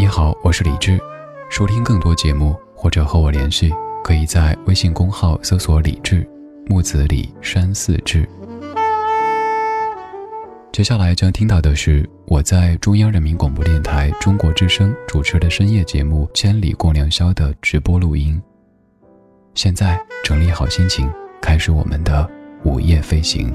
你好，我是李志。收听更多节目或者和我联系，可以在微信公号搜索“李志木子李山寺志”。接下来将听到的是我在中央人民广播电台中国之声主持的深夜节目《千里共良宵》的直播录音。现在整理好心情，开始我们的午夜飞行。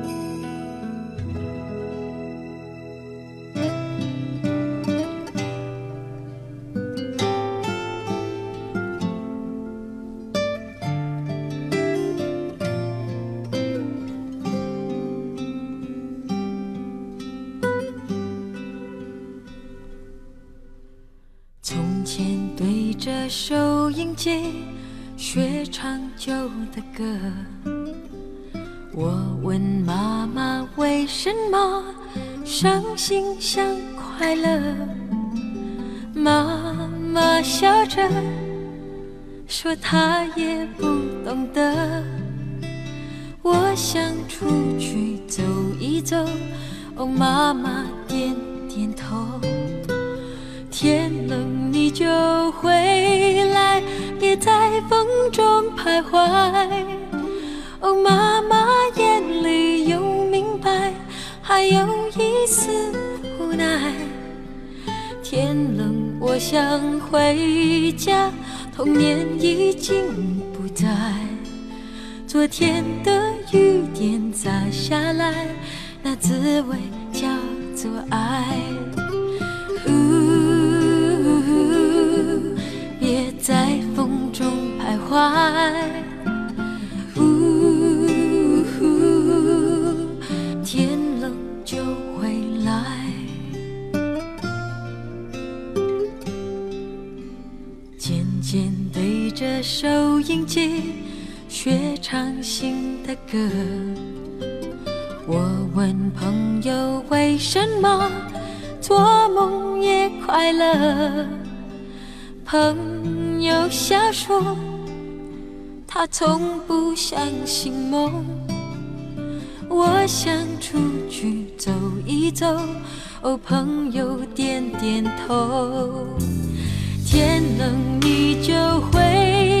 乐，妈妈笑着说她也不懂得。我想出去走一走，哦，妈妈点点头。天冷你就回来，别在风中徘徊。哦，妈妈眼里有明白，还有一丝我想回家，童年已经不在。昨天的雨点洒下来，那滋味叫做爱。呜，别在风中徘徊，音机学唱新的歌，我问朋友为什么做梦也快乐，朋。友瞎说，他从不相信梦。我想出去走一走，哦，朋友点点头。天冷你就回，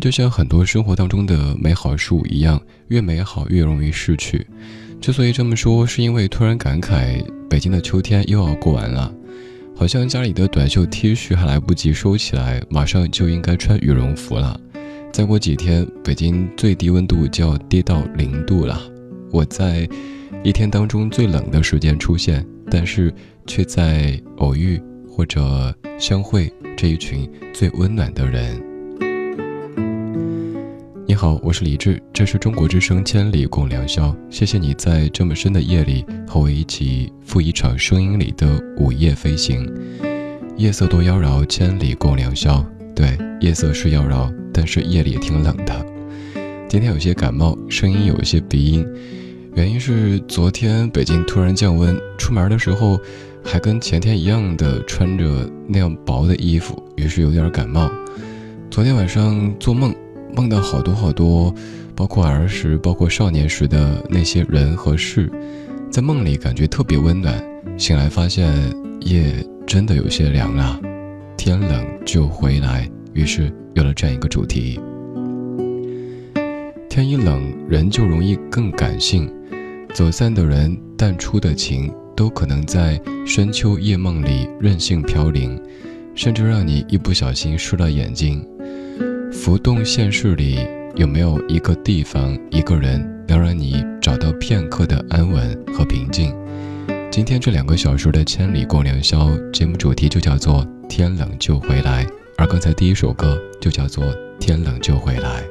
就像很多生活当中的美好事物一样，越美好越容易逝去。之所以这么说，是因为突然感慨，北京的秋天又要过完了，好像家里的短袖 T 恤还来不及收起来，马上就应该穿羽绒服了。再过几天，北京最低温度就要跌到零度了。我在一天当中最冷的时间出现，但是却在偶遇或者相会这一群最温暖的人。你好，我是李志，这是中国之声《千里共良宵》，谢谢你在这么深的夜里和我一起赴一场声音里的午夜飞行。夜色多妖娆，千里共良宵。对，夜色是妖娆，但是夜里也挺冷的。今天有些感冒，声音有一些鼻音，原因是昨天北京突然降温，出门的时候还跟前天一样的穿着那样薄的衣服，于是有点感冒。昨天晚上做梦。梦到好多好多，包括儿时、包括少年时的那些人和事，在梦里感觉特别温暖。醒来发现夜真的有些凉了，天冷就回来。于是有了这样一个主题：天一冷，人就容易更感性。走散的人，淡出的情，都可能在深秋夜梦里任性飘零，甚至让你一不小心湿了眼睛。浮动现实里，有没有一个地方、一个人，能让你找到片刻的安稳和平静？今天这两个小时的千里共良宵节目主题就叫做“天冷就回来”，而刚才第一首歌就叫做“天冷就回来”。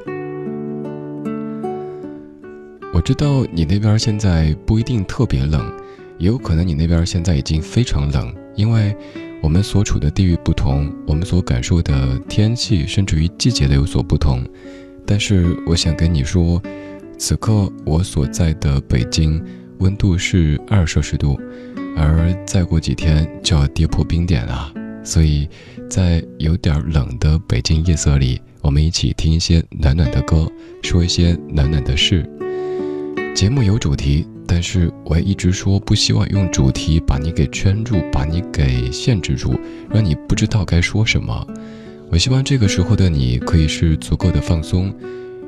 我知道你那边现在不一定特别冷，也有可能你那边现在已经非常冷，因为。我们所处的地域不同，我们所感受的天气，甚至于季节的有所不同。但是，我想跟你说，此刻我所在的北京温度是二摄氏度，而再过几天就要跌破冰点了。所以，在有点冷的北京夜色里，我们一起听一些暖暖的歌，说一些暖暖的事。节目有主题。但是我也一直说不希望用主题把你给圈住，把你给限制住，让你不知道该说什么。我希望这个时候的你可以是足够的放松，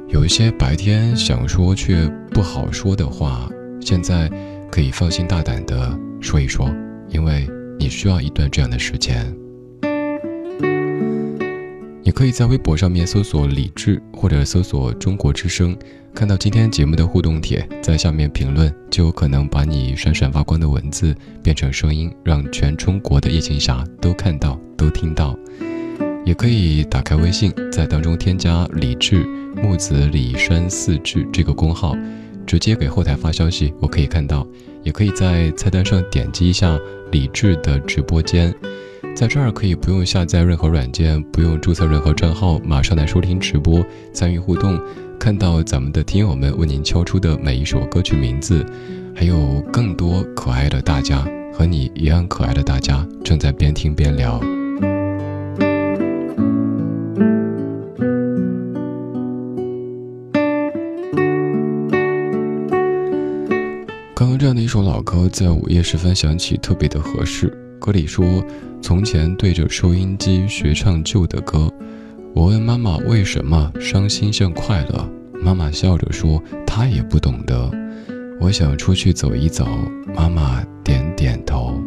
有一些白天想说却不好说的话，现在可以放心大胆的说一说，因为你需要一段这样的时间。你可以在微博上面搜索李智，或者搜索中国之声。看到今天节目的互动帖，在下面评论，就有可能把你闪闪发光的文字变成声音，让全中国的夜行侠都看到、都听到。也可以打开微信，在当中添加“李智木子李山四志”这个公号，直接给后台发消息，我可以看到。也可以在菜单上点击一下李智的直播间，在这儿可以不用下载任何软件，不用注册任何账号，马上来收听直播，参与互动。看到咱们的听友们为您敲出的每一首歌曲名字，还有更多可爱的大家和你一样可爱的大家正在边听边聊。刚刚这样的一首老歌在午夜时分响起，特别的合适。歌里说：“从前对着收音机学唱旧的歌。”我问妈妈为什么伤心像快乐，妈妈笑着说她也不懂得。我想出去走一走，妈妈点点头。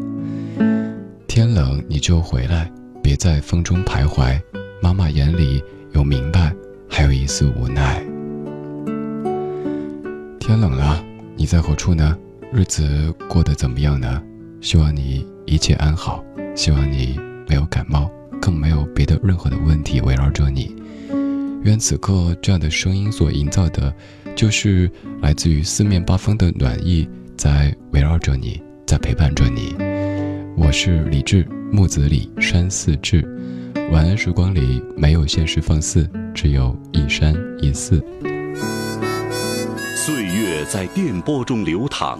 天冷你就回来，别在风中徘徊。妈妈眼里有明白，还有一丝无奈。天冷了，你在何处呢？日子过得怎么样呢？希望你一切安好，希望你没有感冒。更没有别的任何的问题围绕着你。愿此刻这样的声音所营造的，就是来自于四面八方的暖意，在围绕着你，在陪伴着你。我是李志，木子李，山寺志。晚安时光里没有现实放肆，只有一山一寺。岁月在电波中流淌，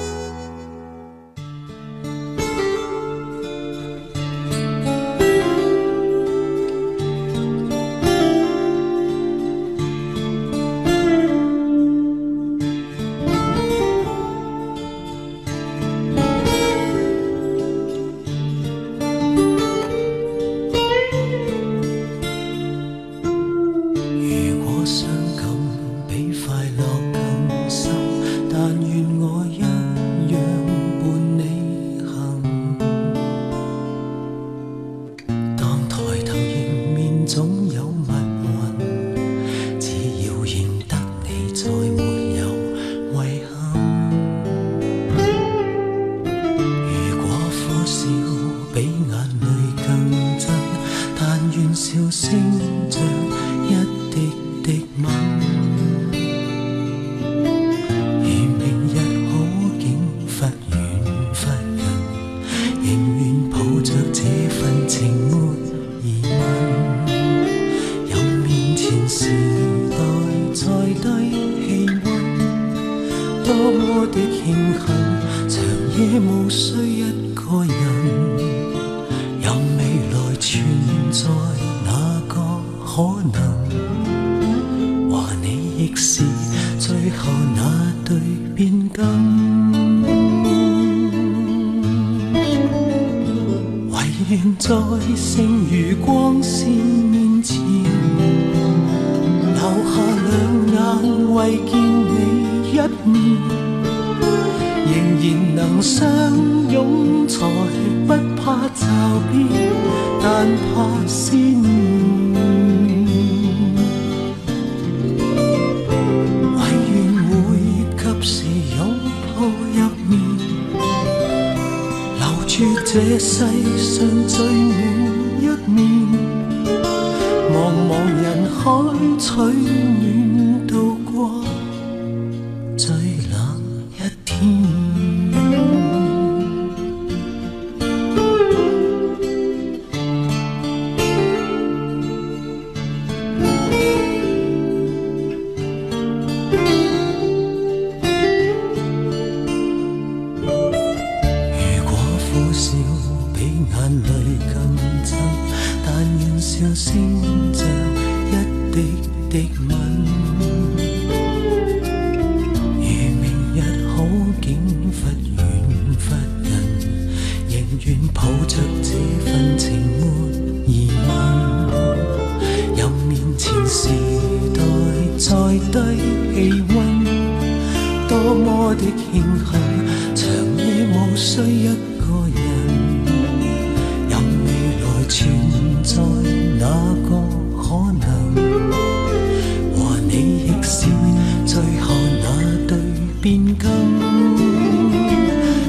多么的庆幸，长夜无需一个人，任未来存在哪个可能，和你亦是最后那对变更。唯愿在剩余光线。一面，仍然能相拥，才不怕骤变，但怕是。追一个人任未来存在哪个可能和你亦是最后那对变更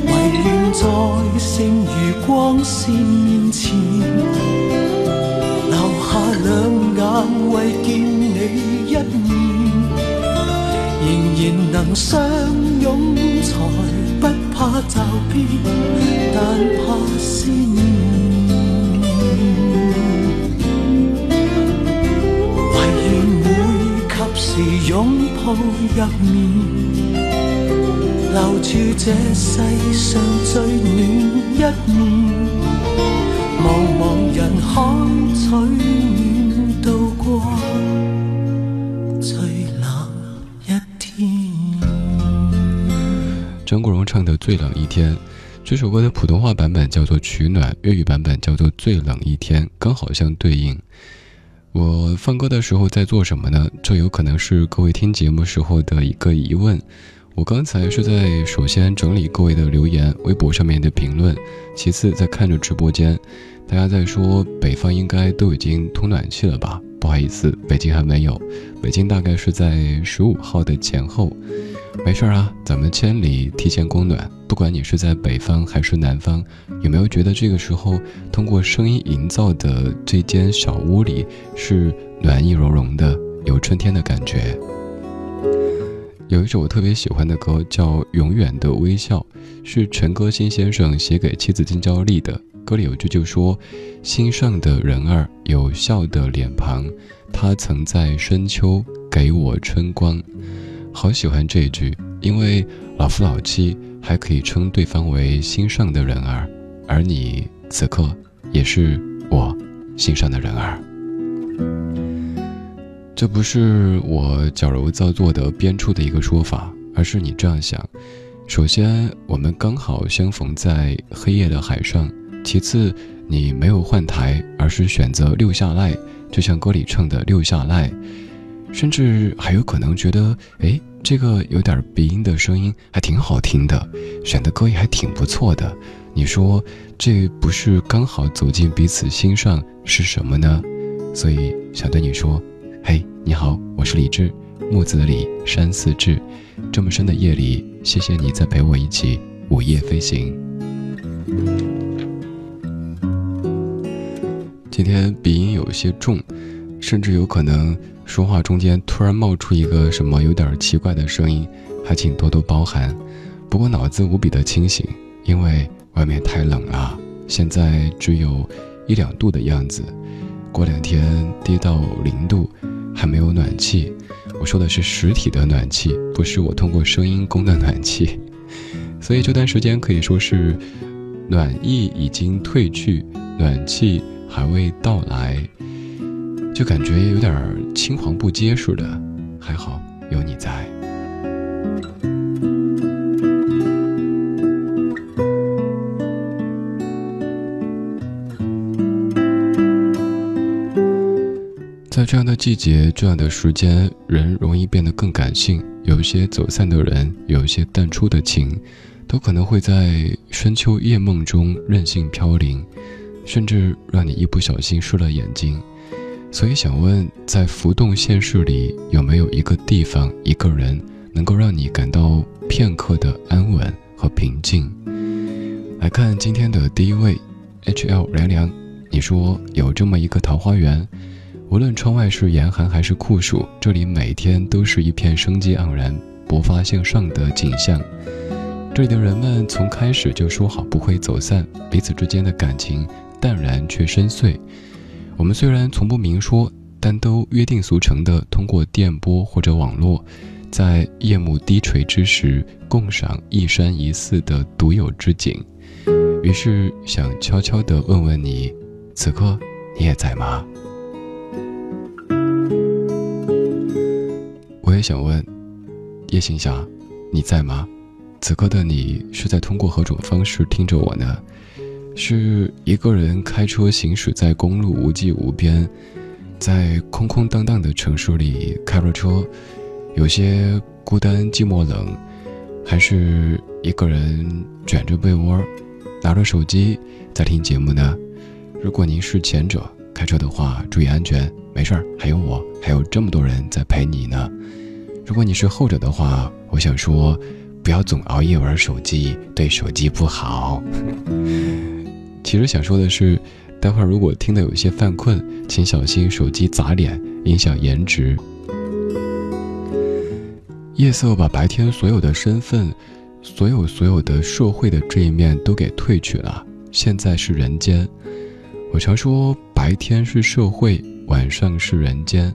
唯愿在剩余光线面前留下两眼为见你一面仍然能相怕骤变但怕思念。唯愿会及时拥抱入眠留住这世上最暖一面茫茫人海取暖渡过。最冷一天》，这首歌的普通话版本叫做《取暖》，粤语版本叫做《最冷一天》，刚好相对应。我放歌的时候在做什么呢？这有可能是各位听节目时候的一个疑问。我刚才是在首先整理各位的留言，微博上面的评论，其次在看着直播间，大家在说北方应该都已经通暖气了吧？不好意思，北京还没有，北京大概是在十五号的前后。没事啊，咱们千里提前供暖。不管你是在北方还是南方，有没有觉得这个时候通过声音营造的这间小屋里是暖意融融的，有春天的感觉？有一首我特别喜欢的歌叫《永远的微笑》，是陈歌辛先生写给妻子金娇丽的。歌里有句就说：“心上的人儿有笑的脸庞，他曾在深秋给我春光。”好喜欢这一句，因为老夫老妻还可以称对方为心上的人儿，而你此刻也是我心上的人儿。这不是我矫揉造作的编出的一个说法，而是你这样想：首先，我们刚好相逢在黑夜的海上；其次，你没有换台，而是选择留下来，就像歌里唱的“留下来”。甚至还有可能觉得，哎，这个有点鼻音的声音还挺好听的，选的歌也还挺不错的。你说，这不是刚好走进彼此心上是什么呢？所以想对你说。嘿，你好，我是李志，木子李，山寺志。这么深的夜里，谢谢你在陪我一起午夜飞行。今天鼻音有些重，甚至有可能说话中间突然冒出一个什么有点奇怪的声音，还请多多包涵。不过脑子无比的清醒，因为外面太冷了，现在只有一两度的样子，过两天跌到零度。还没有暖气，我说的是实体的暖气，不是我通过声音供的暖气。所以这段时间可以说是暖意已经褪去，暖气还未到来，就感觉有点青黄不接似的。还好有你在。在这样的季节，这样的时间，人容易变得更感性。有一些走散的人，有一些淡出的情，都可能会在深秋夜梦中任性飘零，甚至让你一不小心湿了眼睛。所以想问，在浮动现实里，有没有一个地方、一个人，能够让你感到片刻的安稳和平静？来看今天的第一位，H L 凉凉，你说有这么一个桃花源。无论窗外是严寒还是酷暑，这里每天都是一片生机盎然、勃发向上的景象。这里的人们从开始就说好不会走散，彼此之间的感情淡然却深邃。我们虽然从不明说，但都约定俗成的通过电波或者网络，在夜幕低垂之时共赏一山一寺的独有之景。于是想悄悄地问问你，此刻你也在吗？我也想问，叶行侠，你在吗？此刻的你是在通过何种方式听着我呢？是一个人开车行驶在公路无际无边，在空空荡荡的城市里开着车，有些孤单寂寞冷，还是一个人卷着被窝，拿着手机在听节目呢？如果您是前者，开车的话注意安全，没事儿，还有我，还有这么多人在陪你呢。如果你是后者的话，我想说，不要总熬夜玩手机，对手机不好。其实想说的是，待会儿如果听得有些犯困，请小心手机砸脸，影响颜值。夜色把白天所有的身份，所有所有的社会的这一面都给褪去了，现在是人间。我常说，白天是社会，晚上是人间。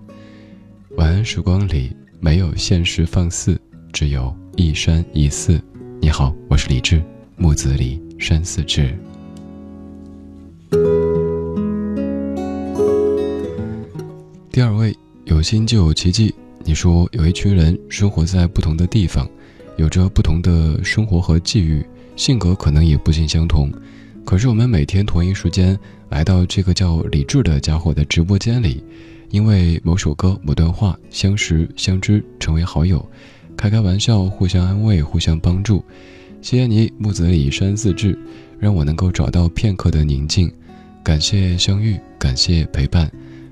晚安时光里。没有现实放肆，只有一山一寺。你好，我是李志，木子李，山寺志。第二位，有心就有奇迹。你说有一群人生活在不同的地方，有着不同的生活和际遇，性格可能也不尽相同。可是我们每天同一时间来到这个叫李志的家伙的直播间里。因为某首歌、某段话相识相知，成为好友，开开玩笑，互相安慰，互相帮助。谢谢你，木子李山自志，让我能够找到片刻的宁静。感谢相遇，感谢陪伴，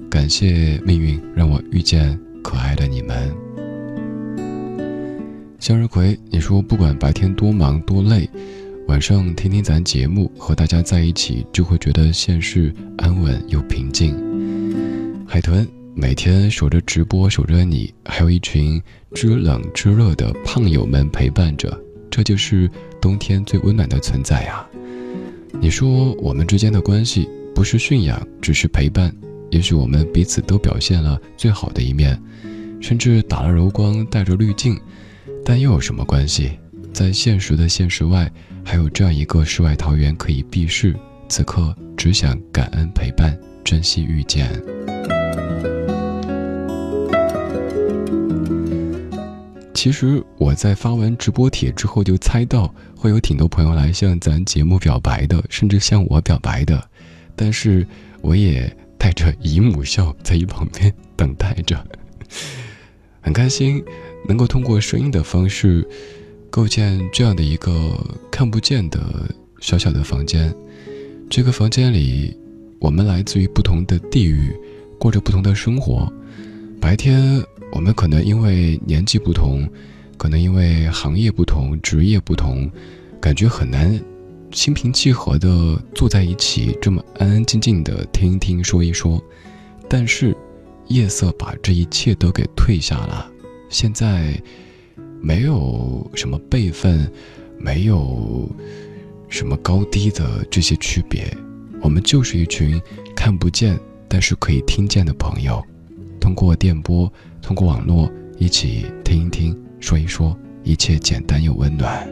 感谢命运让我遇见可爱的你们。向日葵，你说不管白天多忙多累，晚上听听咱节目，和大家在一起，就会觉得现实安稳又平静。海豚每天守着直播，守着你，还有一群知冷知热的胖友们陪伴着，这就是冬天最温暖的存在呀。你说我们之间的关系不是驯养，只是陪伴，也许我们彼此都表现了最好的一面。甚至打了柔光，带着滤镜，但又有什么关系？在现实的现实外，还有这样一个世外桃源可以避世。此刻只想感恩陪伴，珍惜遇见。其实我在发完直播帖之后，就猜到会有挺多朋友来向咱节目表白的，甚至向我表白的。但是我也带着姨母笑在一旁边等待着，很开心能够通过声音的方式构建这样的一个看不见的小小的房间。这个房间里，我们来自于不同的地域，过着不同的生活。白天，我们可能因为年纪不同，可能因为行业不同、职业不同，感觉很难心平气和的坐在一起，这么安安静静的听一听、说一说。但是，夜色把这一切都给褪下了。现在，没有什么辈分，没有。什么高低的这些区别，我们就是一群看不见但是可以听见的朋友，通过电波，通过网络，一起听一听，说一说，一切简单又温暖。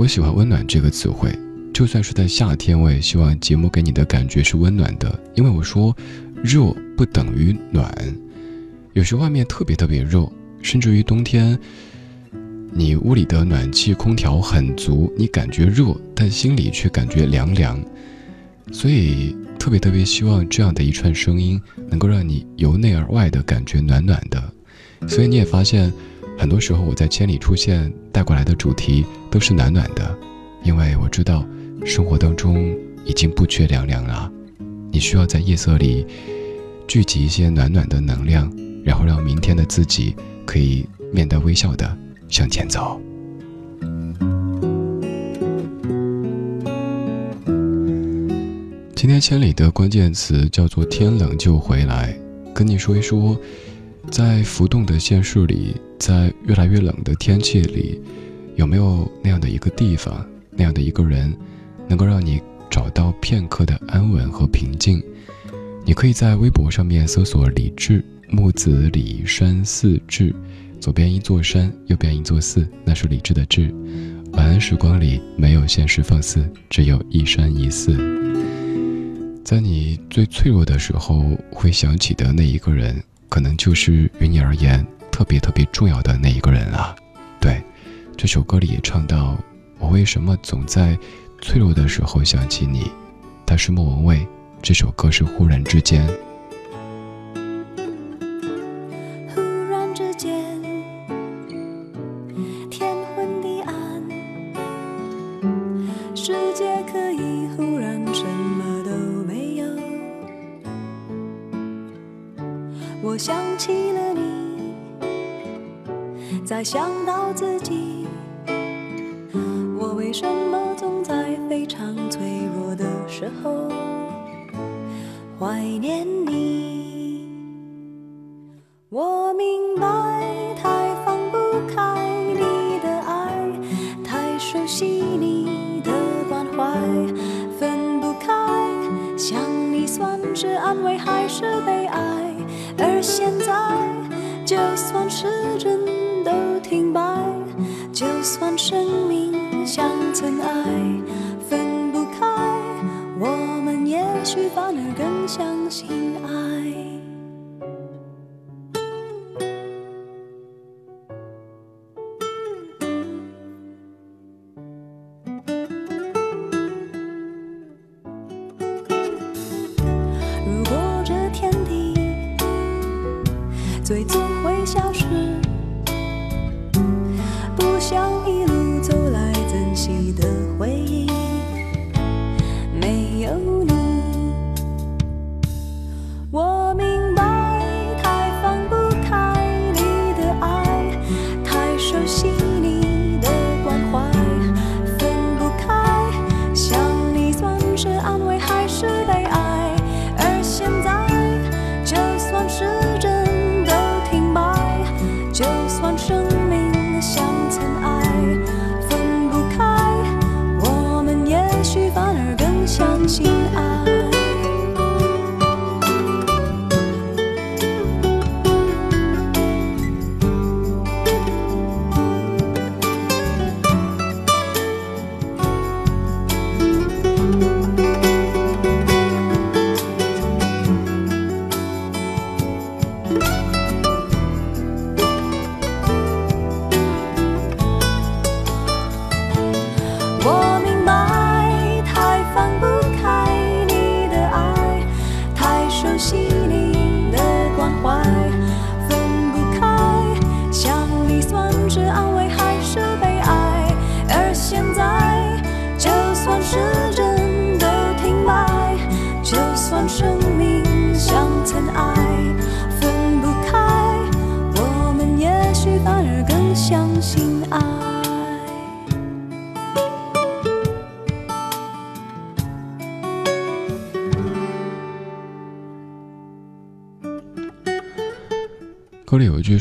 我喜欢“温暖”这个词汇，就算是在夏天，我也希望节目给你的感觉是温暖的，因为我说，热不等于暖，有时外面特别特别热，甚至于冬天。你屋里的暖气空调很足，你感觉热，但心里却感觉凉凉，所以特别特别希望这样的一串声音能够让你由内而外的感觉暖暖的。所以你也发现，很多时候我在千里出现带过来的主题都是暖暖的，因为我知道生活当中已经不缺凉凉了，你需要在夜色里聚集一些暖暖的能量，然后让明天的自己可以面带微笑的。向前走。今天千里的关键词叫做“天冷就回来”，跟你说一说，在浮动的现实里，在越来越冷的天气里，有没有那样的一个地方，那样的一个人，能够让你找到片刻的安稳和平静？你可以在微博上面搜索“李志木子李山寺志”。左边一座山，右边一座寺，那是李智的智。晚安时光里没有现实放肆，只有一山一寺。在你最脆弱的时候，会想起的那一个人，可能就是于你而言特别特别重要的那一个人啊。对，这首歌里也唱到：“我为什么总在脆弱的时候想起你？”他是莫文蔚，这首歌是忽然之间。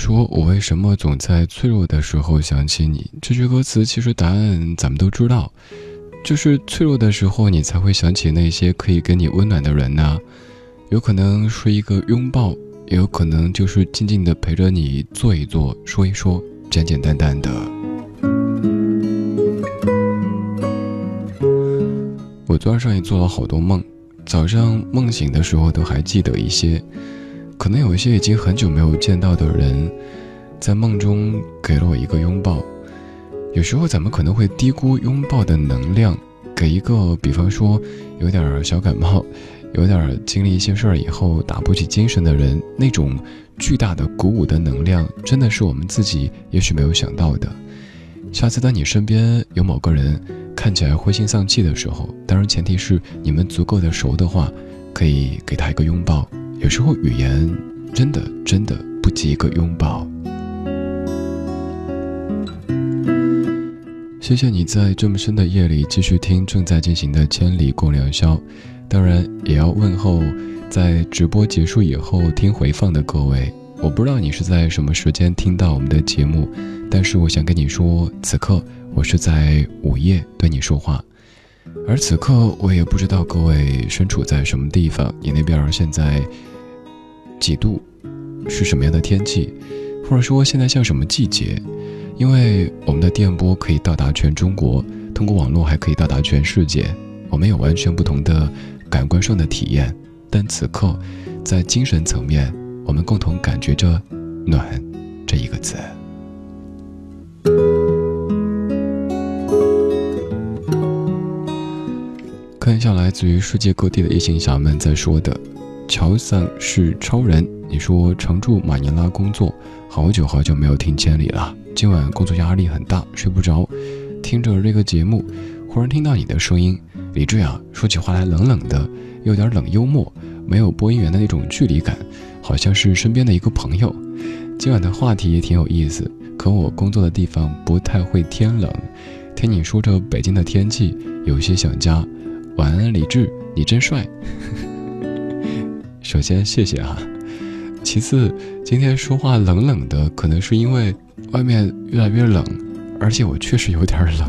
说：“我为什么总在脆弱的时候想起你？”这句歌词其实答案咱们都知道，就是脆弱的时候你才会想起那些可以给你温暖的人呐。有可能是一个拥抱，也有可能就是静静的陪着你坐一坐，说一说，简简单单的。我昨晚上也做了好多梦，早上梦醒的时候都还记得一些。可能有一些已经很久没有见到的人，在梦中给了我一个拥抱。有时候咱们可能会低估拥抱的能量，给一个比方说有点小感冒、有点经历一些事儿以后打不起精神的人，那种巨大的鼓舞的能量，真的是我们自己也许没有想到的。下次当你身边有某个人看起来灰心丧气的时候，当然前提是你们足够的熟的话，可以给他一个拥抱。有时候语言真的真的不及一个拥抱。谢谢你在这么深的夜里继续听正在进行的《千里共良宵》，当然也要问候在直播结束以后听回放的各位。我不知道你是在什么时间听到我们的节目，但是我想跟你说，此刻我是在午夜对你说话。而此刻，我也不知道各位身处在什么地方，你那边现在几度，是什么样的天气，或者说现在像什么季节？因为我们的电波可以到达全中国，通过网络还可以到达全世界，我们有完全不同的感官上的体验。但此刻，在精神层面，我们共同感觉着“暖”这一个字。看一下来自于世界各地的异行侠们在说的，乔桑是超人。你说常驻马尼拉工作，好久好久没有听千里了。今晚工作压力很大，睡不着，听着这个节目，忽然听到你的声音，李志啊，说起话来冷冷的，有点冷幽默，没有播音员的那种距离感，好像是身边的一个朋友。今晚的话题也挺有意思，可我工作的地方不太会天冷，听你说着北京的天气，有些想家。晚安，李志，你真帅。首先谢谢哈，其次今天说话冷冷的，可能是因为外面越来越冷，而且我确实有点冷。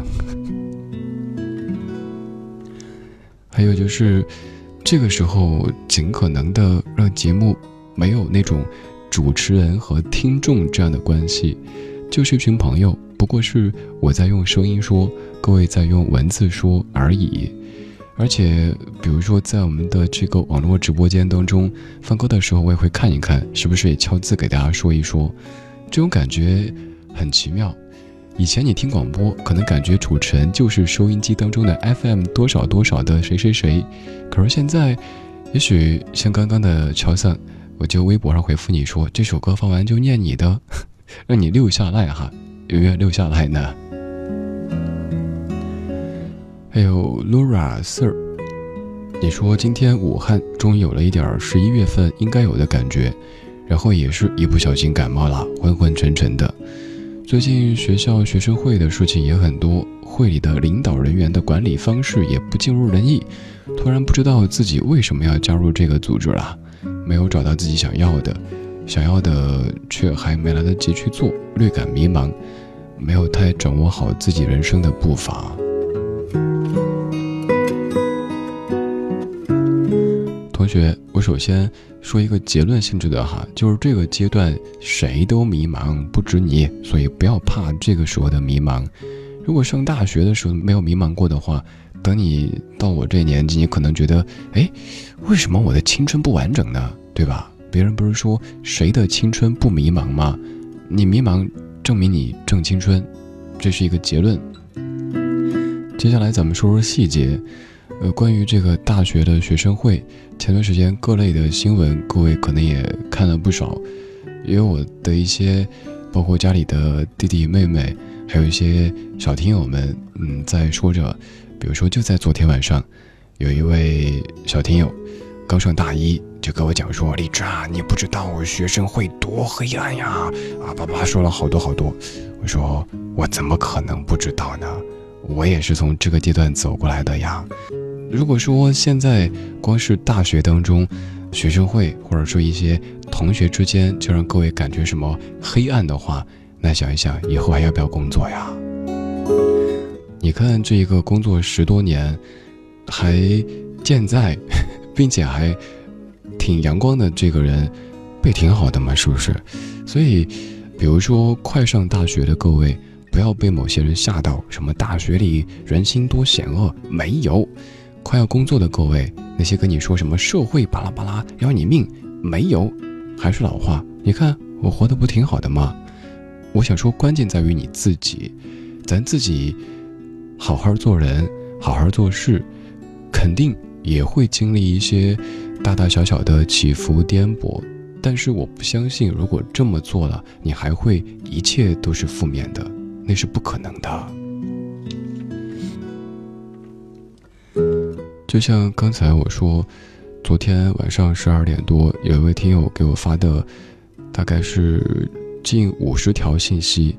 还有就是这个时候尽可能的让节目没有那种主持人和听众这样的关系，就是一群朋友，不过是我在用声音说，各位在用文字说而已。而且，比如说，在我们的这个网络直播间当中放歌的时候，我也会看一看，是不是也敲字给大家说一说，这种感觉很奇妙。以前你听广播，可能感觉主持人就是收音机当中的 FM 多少多少的谁谁谁，可是现在，也许像刚刚的乔桑，我就微博上回复你说，这首歌放完就念你的，让你留下来哈，有没有溜下来呢？还有 Laura Sir，你说今天武汉终于有了一点十一月份应该有的感觉，然后也是一不小心感冒了，昏昏沉沉的。最近学校学生会的事情也很多，会里的领导人员的管理方式也不尽如人意，突然不知道自己为什么要加入这个组织了，没有找到自己想要的，想要的却还没来得及去做，略感迷茫，没有太掌握好自己人生的步伐。同学，我首先说一个结论性质的哈，就是这个阶段谁都迷茫，不止你，所以不要怕这个时候的迷茫。如果上大学的时候没有迷茫过的话，等你到我这年纪，你可能觉得，哎，为什么我的青春不完整呢？对吧？别人不是说谁的青春不迷茫吗？你迷茫，证明你正青春，这是一个结论。接下来咱们说说细节。呃，关于这个大学的学生会，前段时间各类的新闻，各位可能也看了不少，因为我的一些，包括家里的弟弟妹妹，还有一些小听友们，嗯，在说着，比如说就在昨天晚上，有一位小听友刚上大一，就跟我讲说，李志啊，你不知道我学生会多黑暗呀，啊，叭叭说了好多好多，我说我怎么可能不知道呢？我也是从这个阶段走过来的呀。如果说现在光是大学当中，学生会或者说一些同学之间就让各位感觉什么黑暗的话，那想一想以后还要不要工作呀？你看这一个工作十多年，还健在，并且还挺阳光的这个人，不也挺好的吗？是不是？所以，比如说快上大学的各位，不要被某些人吓到，什么大学里人心多险恶，没有；快要工作的各位，那些跟你说什么社会巴拉巴拉要你命，没有。还是老话，你看我活得不挺好的吗？我想说，关键在于你自己，咱自己。好好做人，好好做事，肯定也会经历一些大大小小的起伏颠簸。但是我不相信，如果这么做了，你还会一切都是负面的，那是不可能的。就像刚才我说，昨天晚上十二点多，有一位听友给我发的，大概是近五十条信息，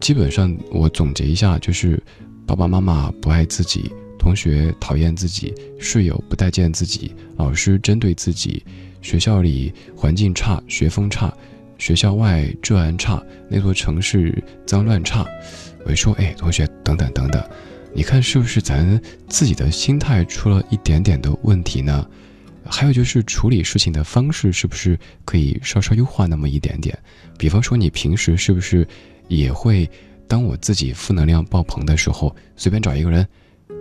基本上我总结一下就是。爸爸妈妈不爱自己，同学讨厌自己，室友不待见自己，老师针对自己，学校里环境差，学风差，学校外治安差，那座城市脏乱差。我一说，哎，同学，等等等等，你看是不是咱自己的心态出了一点点的问题呢？还有就是处理事情的方式是不是可以稍稍优化那么一点点？比方说，你平时是不是也会？当我自己负能量爆棚的时候，随便找一个人，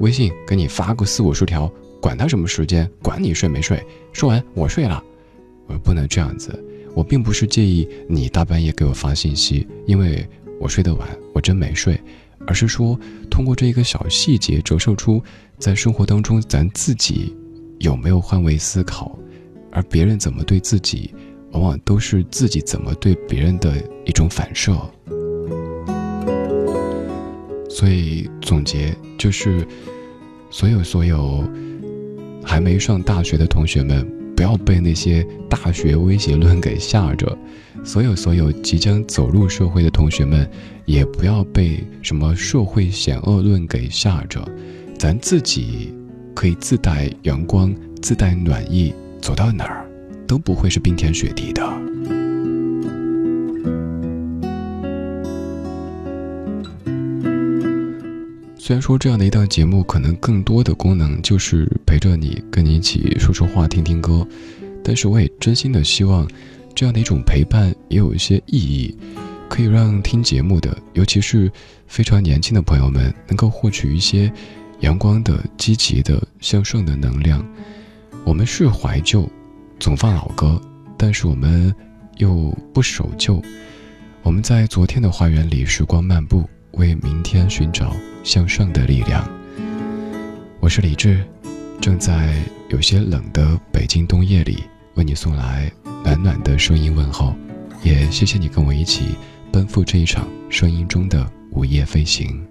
微信给你发个四五十条，管他什么时间，管你睡没睡。说完我睡了，我不能这样子。我并不是介意你大半夜给我发信息，因为我睡得晚，我真没睡。而是说，通过这一个小细节折射出，在生活当中咱自己有没有换位思考，而别人怎么对自己，往往都是自己怎么对别人的一种反射。所以总结就是，所有所有还没上大学的同学们，不要被那些大学威胁论给吓着；所有所有即将走入社会的同学们，也不要被什么社会险恶论给吓着。咱自己可以自带阳光，自带暖意，走到哪儿都不会是冰天雪地的。虽然说这样的一档节目可能更多的功能就是陪着你，跟你一起说说话、听听歌，但是我也真心的希望，这样的一种陪伴也有一些意义，可以让听节目的，尤其是非常年轻的朋友们，能够获取一些阳光的、积极的、向上的能量。我们是怀旧，总放老歌，但是我们又不守旧。我们在昨天的花园里时光漫步，为明天寻找。向上的力量。我是李志，正在有些冷的北京冬夜里，为你送来暖暖的声音问候。也谢谢你跟我一起奔赴这一场声音中的午夜飞行。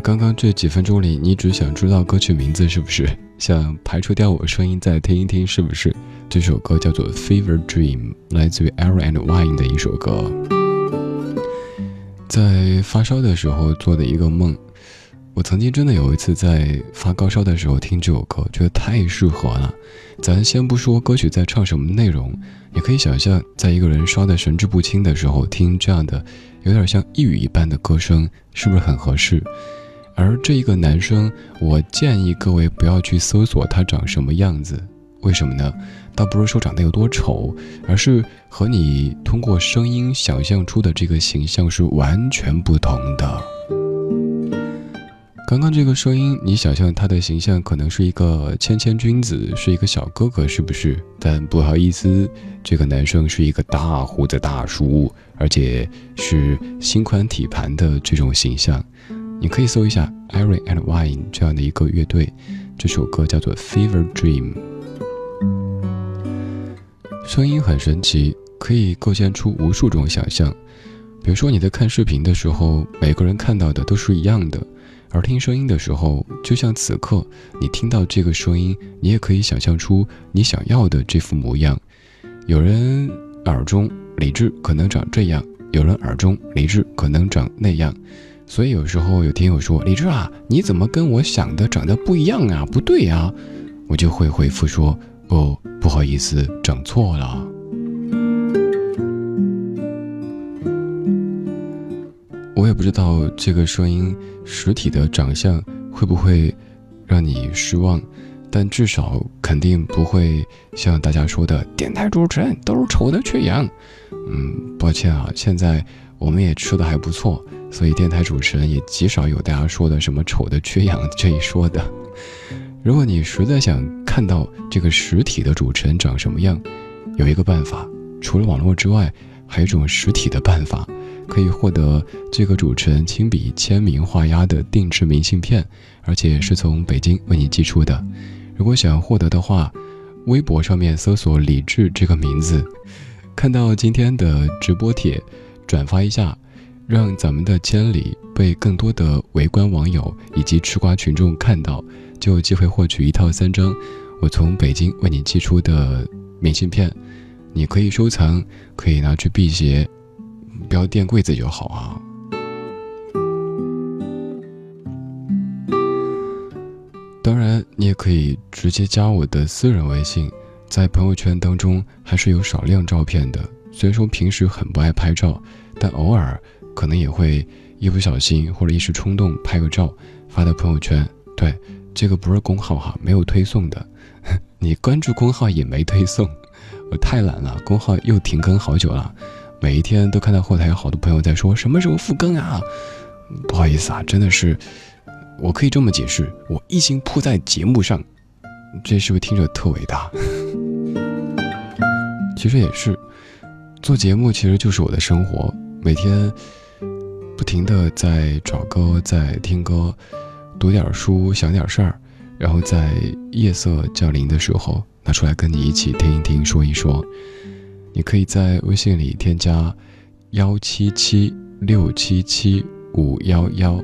刚刚这几分钟里，你只想知道歌曲名字是不是？想排除掉我声音再听一听是不是？这首歌叫做《Fever Dream》，来自于 Aaron and Wine 的一首歌。在发烧的时候做的一个梦，我曾经真的有一次在发高烧的时候听这首歌，觉得太适合了。咱先不说歌曲在唱什么内容，你可以想象，在一个人烧得神志不清的时候听这样的，有点像呓语一般的歌声，是不是很合适？而这一个男生，我建议各位不要去搜索他长什么样子，为什么呢？倒不是说长得有多丑，而是和你通过声音想象出的这个形象是完全不同的。刚刚这个声音，你想象他的形象可能是一个谦谦君子，是一个小哥哥，是不是？但不好意思，这个男生是一个大胡子大叔，而且是心宽体盘的这种形象。你可以搜一下 Aaron and Wine 这样的一个乐队，这首歌叫做《Fever Dream》。声音很神奇，可以构建出无数种想象。比如说，你在看视频的时候，每个人看到的都是一样的；而听声音的时候，就像此刻你听到这个声音，你也可以想象出你想要的这副模样。有人耳中李志可能长这样，有人耳中李志可能长那样。所以有时候有听友说：“李志啊，你怎么跟我想的长得不一样啊？不对呀。”我就会回复说：“哦，不好意思，整错了。”我也不知道这个声音实体的长相会不会让你失望，但至少肯定不会像大家说的电台主持人都是丑的缺氧。嗯，抱歉啊，现在我们也吃的还不错，所以电台主持人也极少有大家说的什么丑的缺氧这一说的。如果你实在想看到这个实体的主持人长什么样，有一个办法，除了网络之外，还有一种实体的办法。可以获得这个主持人亲笔签名画押的定制明信片，而且是从北京为你寄出的。如果想要获得的话，微博上面搜索“李志”这个名字，看到今天的直播帖，转发一下，让咱们的千里被更多的围观网友以及吃瓜群众看到，就有机会获取一套三张我从北京为你寄出的明信片。你可以收藏，可以拿去辟邪。不要垫柜子就好啊。当然，你也可以直接加我的私人微信，在朋友圈当中还是有少量照片的。虽然说平时很不爱拍照，但偶尔可能也会一不小心或者一时冲动拍个照发到朋友圈。对，这个不是公号哈，没有推送的。你关注公号也没推送，我太懒了，公号又停更好久了。每一天都看到后台有好多朋友在说什么时候复更啊？不好意思啊，真的是，我可以这么解释，我一心扑在节目上，这是不是听着特伟大？其实也是，做节目其实就是我的生活，每天不停的在找歌，在听歌，读点书，想点事儿，然后在夜色降临的时候拿出来跟你一起听一听，说一说。你可以在微信里添加幺七七六七七五幺幺，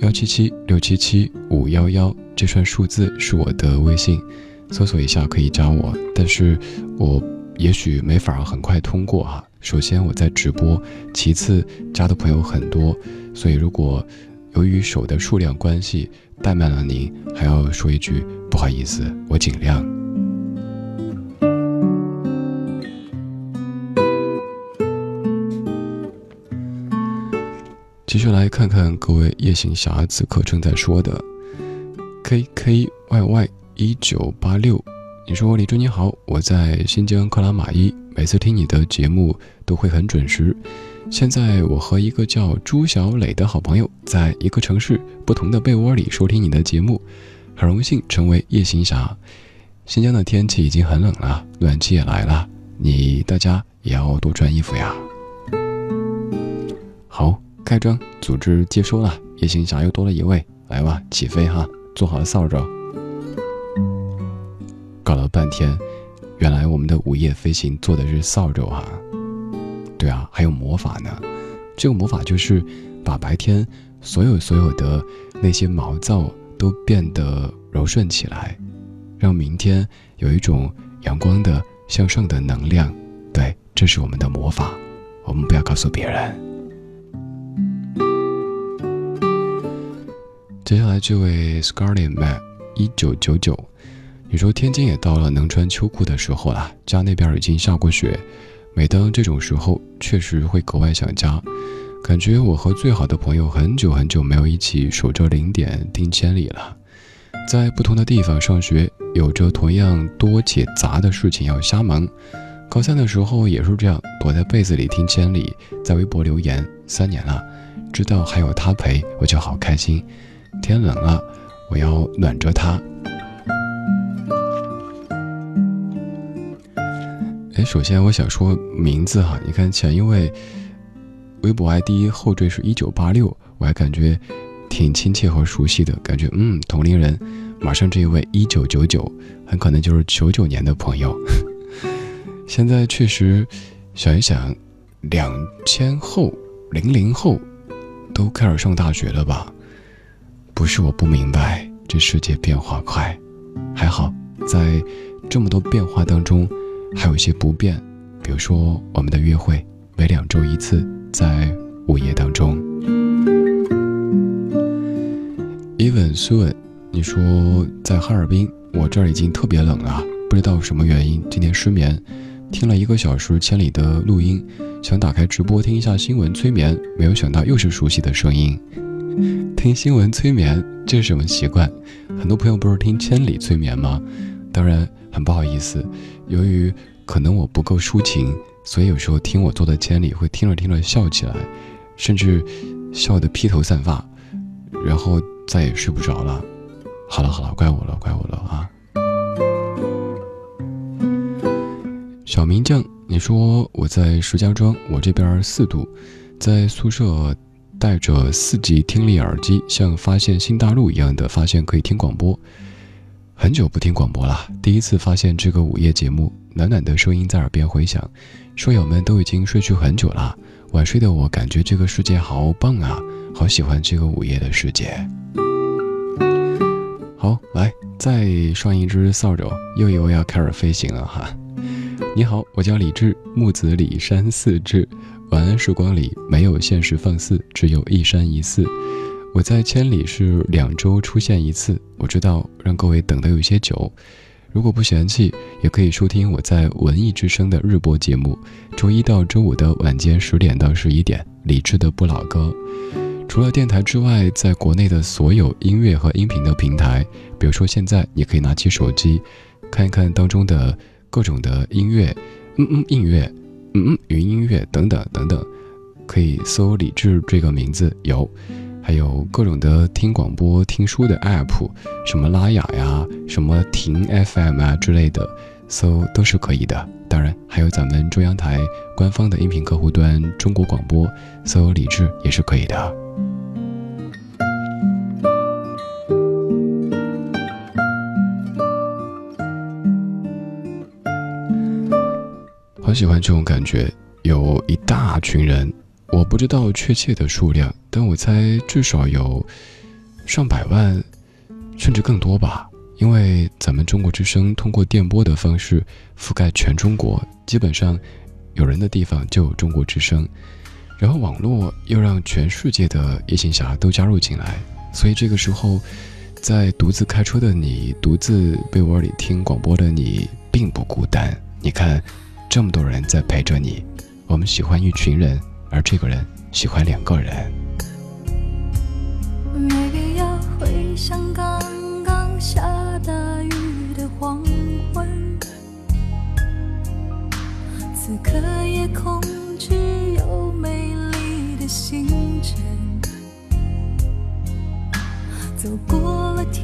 幺七七六七七五幺幺，这串数字是我的微信，搜索一下可以加我。但是我也许没法很快通过哈。首先我在直播，其次加的朋友很多，所以如果由于手的数量关系怠慢了您，还要说一句不好意思，我尽量。继续来看看各位夜行侠此刻正在说的，K K Y Y 一九八六，你说李珠你好，我在新疆克拉玛依，每次听你的节目都会很准时。现在我和一个叫朱小磊的好朋友在一个城市不同的被窝里收听你的节目，很荣幸成为夜行侠。新疆的天气已经很冷了，暖气也来了，你大家也要多穿衣服呀。好。开张组织接收了，夜行侠又多了一位，来吧，起飞哈！做好扫帚。搞了半天，原来我们的午夜飞行做的是扫帚哈。对啊，还有魔法呢。这个魔法就是把白天所有所有的那些毛躁都变得柔顺起来，让明天有一种阳光的向上的能量。对，这是我们的魔法，我们不要告诉别人。接下来这位 Scarlet Man 一九九九，你说天津也到了能穿秋裤的时候了，家那边已经下过雪。每当这种时候，确实会格外想家，感觉我和最好的朋友很久很久没有一起守着零点听千里了。在不同的地方上学，有着同样多且杂的事情要瞎忙。高三的时候也是这样，躲在被子里听千里，在微博留言。三年了，知道还有他陪，我就好开心。天冷了，我要暖着他。首先我想说名字哈，你看前一位微博 ID 后缀是一九八六，我还感觉挺亲切和熟悉的，感觉嗯同龄人。马上这一位一九九九，很可能就是九九年的朋友。现在确实想一想，两千后、零零后都开始上大学了吧？不是我不明白，这世界变化快，还好，在这么多变化当中，还有一些不变，比如说我们的约会，每两周一次，在午夜当中。Even Sun，你说在哈尔滨，我这儿已经特别冷了，不知道什么原因，今天失眠，听了一个小时千里的录音，想打开直播听一下新闻催眠，没有想到又是熟悉的声音。听新闻催眠，这是什么习惯？很多朋友不是听千里催眠吗？当然很不好意思，由于可能我不够抒情，所以有时候听我做的千里会听着听着笑起来，甚至笑得披头散发，然后再也睡不着了。好了好了，怪我了怪我了啊！小名将，你说我在石家庄，我这边四度，在宿舍。戴着四级听力耳机，像发现新大陆一样的发现可以听广播。很久不听广播了，第一次发现这个午夜节目，暖暖的声音在耳边回响。舍友们都已经睡去很久了，晚睡的我感觉这个世界好棒啊，好喜欢这个午夜的世界。好，来再上一只扫帚，又又要开始飞行了哈。你好，我叫李志，木子李山四志。晚安时光里没有现实放肆，只有一山一寺。我在千里是两周出现一次，我知道让各位等得有些久。如果不嫌弃，也可以收听我在文艺之声的日播节目，周一到周五的晚间十点到十一点，李志的不老歌。除了电台之外，在国内的所有音乐和音频的平台，比如说现在你可以拿起手机，看一看当中的各种的音乐，嗯嗯，音乐。嗯，云音乐等等等等，可以搜李志这个名字有，还有各种的听广播、听书的 app，什么拉雅呀、什么听 FM 啊之类的，搜都是可以的。当然，还有咱们中央台官方的音频客户端中国广播，搜李志也是可以的。好喜欢这种感觉，有一大群人，我不知道确切的数量，但我猜至少有上百万，甚至更多吧。因为咱们中国之声通过电波的方式覆盖全中国，基本上有人的地方就有中国之声。然后网络又让全世界的夜行侠都加入进来，所以这个时候，在独自开车的你，独自被窝里听广播的你，并不孤单。你看，这么多人在陪着你。我们喜欢一群人，而这个人喜欢两个人。没必要回想刚刚下大雨的黄昏，此刻夜空只有美丽的星辰。走过了天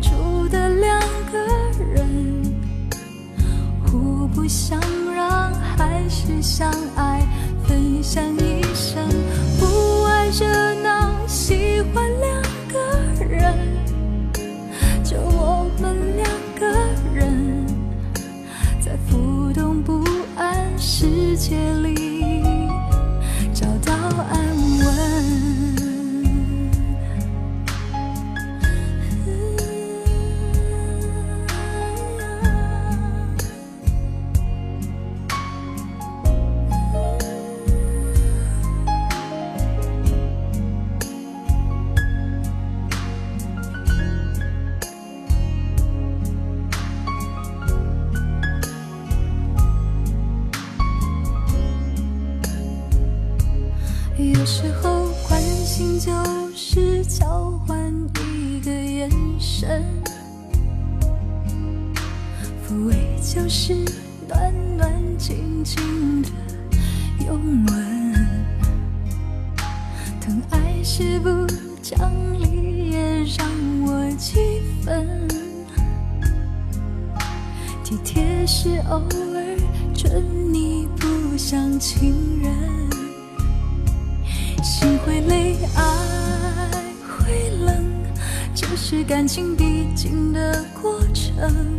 住的两个人，互不相让，还是相爱，分享一生，不爱热闹，喜欢两个人。就我们两个人，在浮动不安世界里就是暖暖静静的拥吻，疼爱是不讲理也让我气愤，体贴是偶尔准你不像情人。心会累，爱会冷，这是感情必经的过程。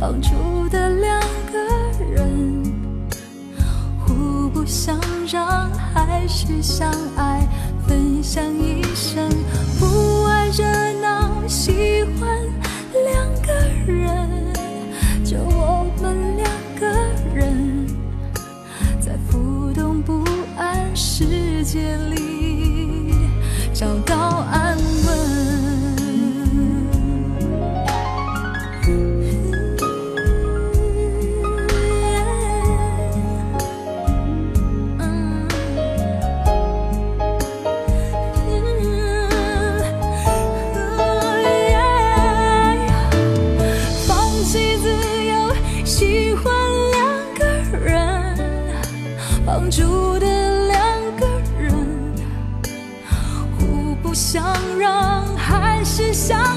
绑住的两个人，互不相让，还是相爱，分享一生，不爱热闹，喜欢两个人。就我们两个人，在浮动不安世界里找到安是笑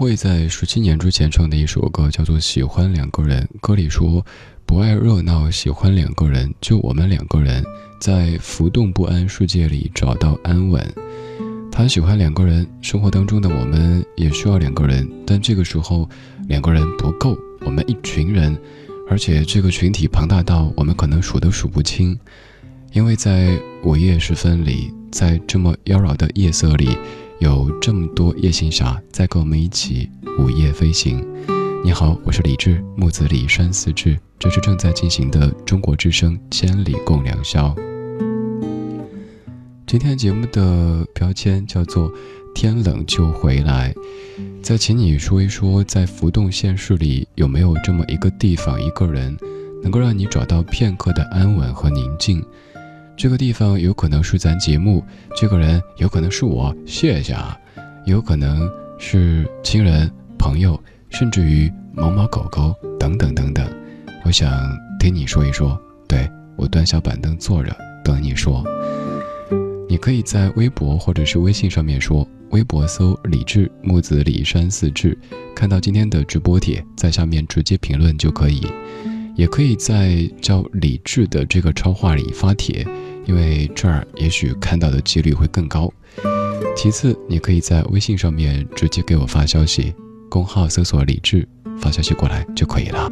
慧在十七年之前唱的一首歌叫做《喜欢两个人》，歌里说：“不爱热闹，喜欢两个人，就我们两个人，在浮动不安世界里找到安稳。”他喜欢两个人，生活当中的我们也需要两个人，但这个时候两个人不够，我们一群人，而且这个群体庞大到我们可能数都数不清，因为在午夜时分里，在这么妖娆的夜色里。有这么多夜行侠在跟我们一起午夜飞行。你好，我是李志，木子李山四志，这是正在进行的中国之声《千里共良宵》。今天节目的标签叫做“天冷就回来”。再请你说一说，在浮动现实里有没有这么一个地方、一个人，能够让你找到片刻的安稳和宁静？这个地方有可能是咱节目，这个人有可能是我，谢谢啊，有可能是亲人、朋友，甚至于猫猫狗狗等等等等。我想听你说一说，对我端小板凳坐着等你说。你可以在微博或者是微信上面说，微博搜李志木子李山四志，看到今天的直播帖，在下面直接评论就可以。也可以在叫李志的这个超话里发帖。因为这儿也许看到的几率会更高。其次，你可以在微信上面直接给我发消息，公号搜索“李智”，发消息过来就可以了。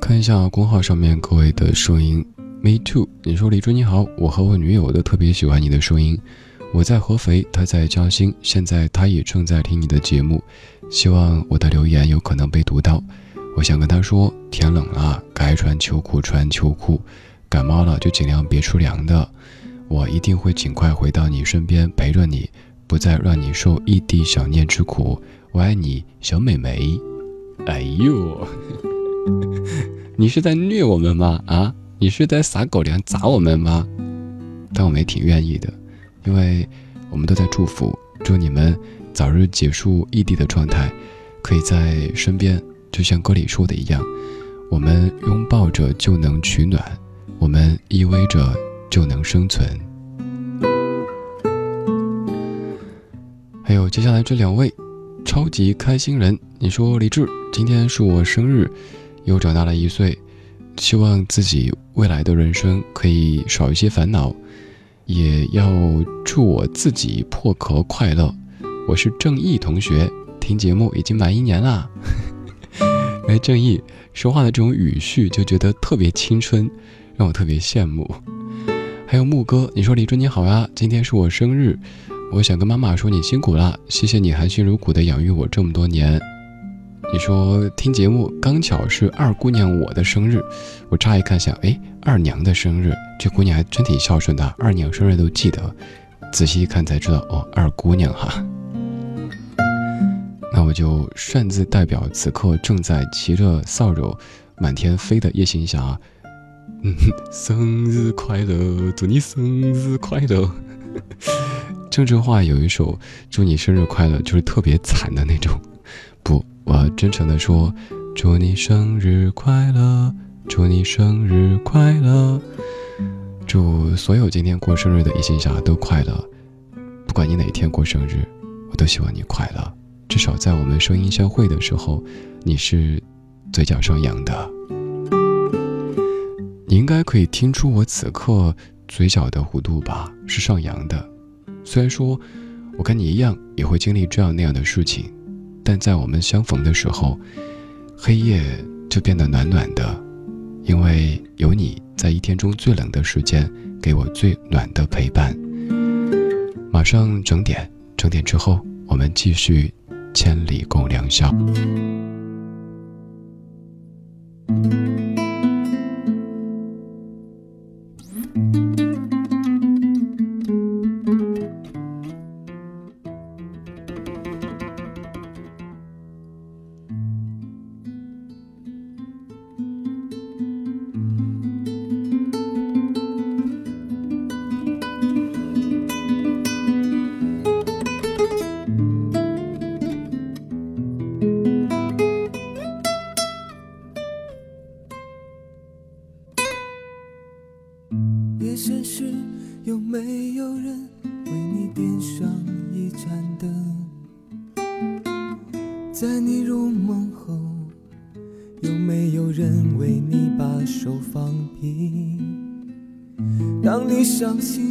看一下公号上面各位的声音，Me too。你说李智你好，我和我女友都特别喜欢你的声音。我在合肥，他在嘉兴，现在他也正在听你的节目，希望我的留言有可能被读到。我想跟他说，天冷了，该穿秋裤穿秋裤，感冒了就尽量别出凉的。我一定会尽快回到你身边陪着你，不再让你受异地想念之苦。我爱你，小美眉。哎呦，你是在虐我们吗？啊，你是在撒狗粮砸我们吗？但我们也挺愿意的。因为我们都在祝福，祝你们早日结束异地的状态，可以在身边，就像歌里说的一样，我们拥抱着就能取暖，我们依偎着就能生存。还有接下来这两位超级开心人，你说李志，今天是我生日，又长大了一岁，希望自己未来的人生可以少一些烦恼。也要祝我自己破壳快乐。我是正义同学，听节目已经满一年啦。哎，正义说话的这种语序就觉得特别青春，让我特别羡慕。还有木哥，你说李春你好呀，今天是我生日，我想跟妈妈说你辛苦了，谢谢你含辛茹苦的养育我这么多年。你说听节目刚巧是二姑娘我的生日，我乍一看想，哎，二娘的生日，这姑娘还真挺孝顺的，二娘生日都记得。仔细一看才知道，哦，二姑娘哈。那我就擅自代表此刻正在骑着扫帚满天飞的夜行侠，嗯，生日快乐，祝你生日快乐。郑智化有一首祝你生日快乐，就是特别惨的那种，不。我要真诚地说：“祝你生日快乐，祝你生日快乐，祝所有今天过生日的异性侠都快乐。不管你哪天过生日，我都希望你快乐。至少在我们声音相会的时候，你是嘴角上扬的。你应该可以听出我此刻嘴角的弧度吧，是上扬的。虽然说，我跟你一样也会经历这样那样的事情。”但在我们相逢的时候，黑夜就变得暖暖的，因为有你在一天中最冷的时间给我最暖的陪伴。马上整点，整点之后我们继续千里共良宵。相信。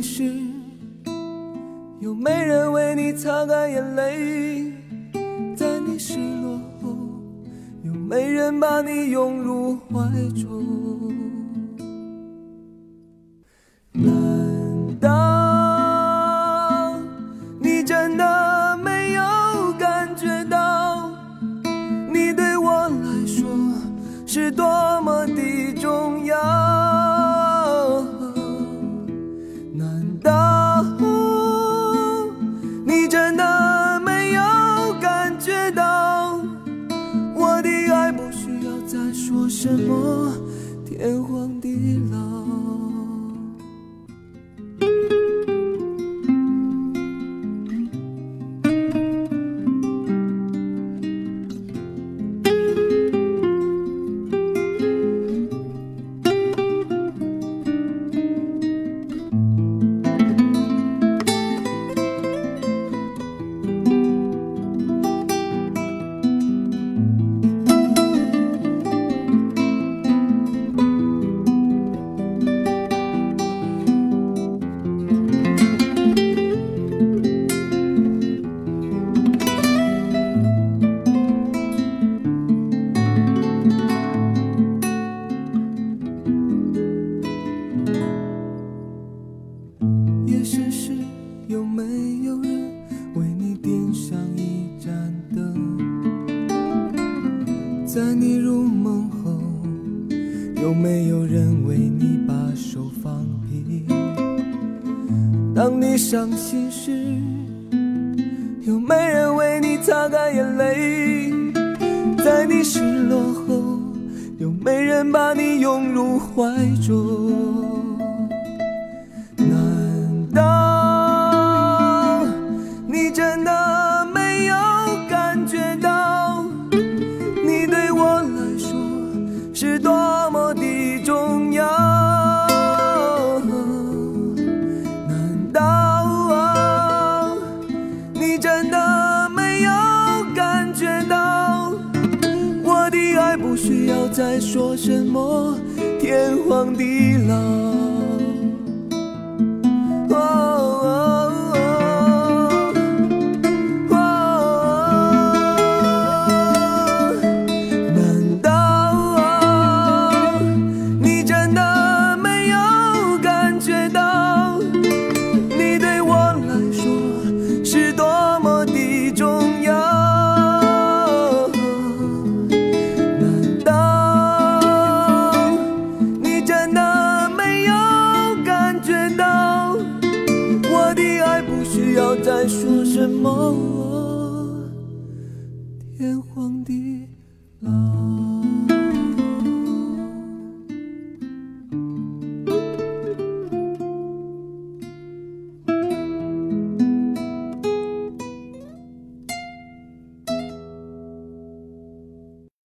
世事，有没有人为你点上一盏灯？在你入梦后，有没有人为你把手放平？当你伤心时，有没人为你擦干眼泪？在你失落后，有没人把你拥入怀中？